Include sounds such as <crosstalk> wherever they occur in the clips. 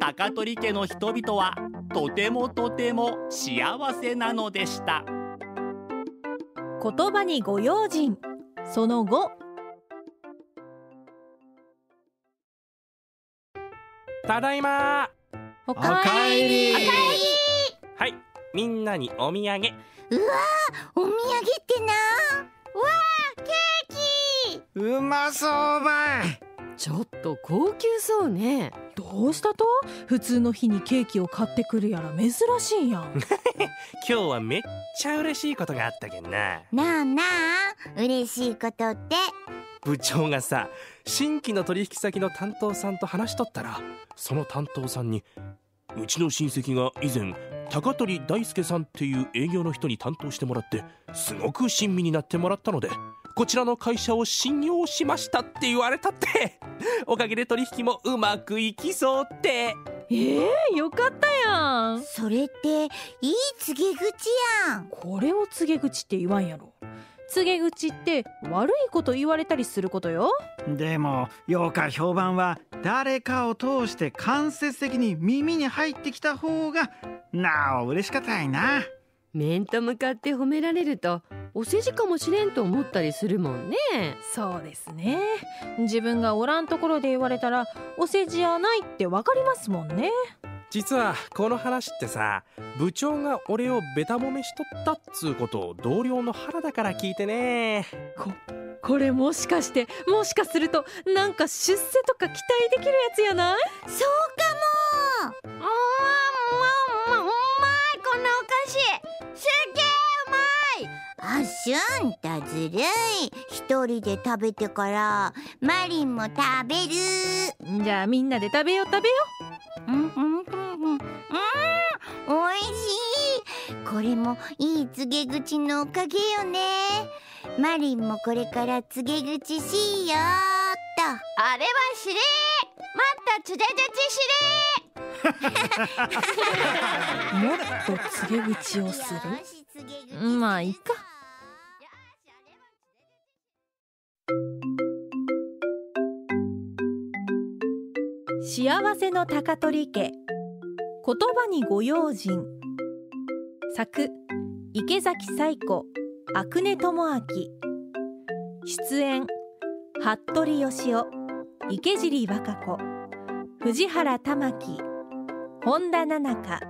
高取家の人々はとてもとても幸せなのでした。言葉にご用心。その後。ただいま。おおかえり。はい。みんなにお土産。うわお土産ってなわあケーキ。うまそうばいちょっと高級そうね。どうしたと？普通の日にケーキを買ってくるやら珍しいやん。<laughs> 今日はめっちゃ嬉しいことがあったけんな。なあなあ嬉しいことって？部長がさ新規の取引先の担当さんと話しとったらその担当さんにうちの親戚が以前高取大輔さんっていう営業の人に担当してもらってすごく親身になってもらったのでこちらの会社を信用しましたって言われたって。<laughs> おかげで取引もうまくいきそうって。えー、よかったやん。それっていい告げ口やん。これを告げ口って言わんやろ。告げ口って悪いこと言われたりすることよ。でもようか評判は誰かを通して間接的に耳に入ってきた方がなお嬉しかったいな面と向かって褒められるとお世辞かもしれんと思ったりするもんね。そうですね。自分がおらんところで言われたらお世辞やないってわかりますもんね。実はこの話ってさ部長が俺をベタ褒めしとったっつうことを同僚の原田から聞いてね。これもしかしてもしかするとなんか出世とか期待できるやつやない？そうかも。うわまいあしゅんたずるい。一人で食べてからマリンも食べる。じゃあみんなで食べよう食べよう。んうんうんうんうん。おいしい。これもいい告げ口のおかげよね。マリンもこれから告げ口しよーっと。あれはしれ。またつでう <laughs> もっと告げ口をする？まあいいか幸せの高取家。言葉にご用心。作池崎彩子阿久根智明。出演服部義雄池尻和歌子藤原玉樹本田奈々香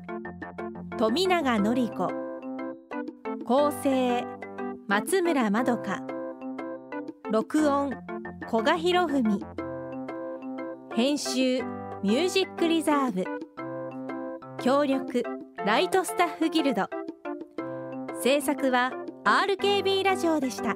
富永典子。構成松村まどか。録音古賀博文。編集ミュージックリザーブ。協力ライトスタッフギルド。制作は RKB ラジオでした。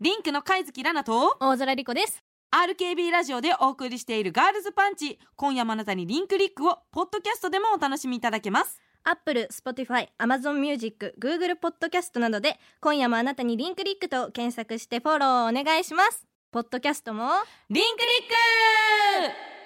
リンクの貝月ラナと大空莉子です。RKB ラジオでお送りしているガールズパンチ。今夜もあなたにリンクリックをポッドキャストでもお楽しみいただけます。 Apple、Spotify、Amazon Music、Google ポッドキャストなどで今夜もあなたにリンクリックと検索してフォローお願いします。ポッドキャストもリンクリック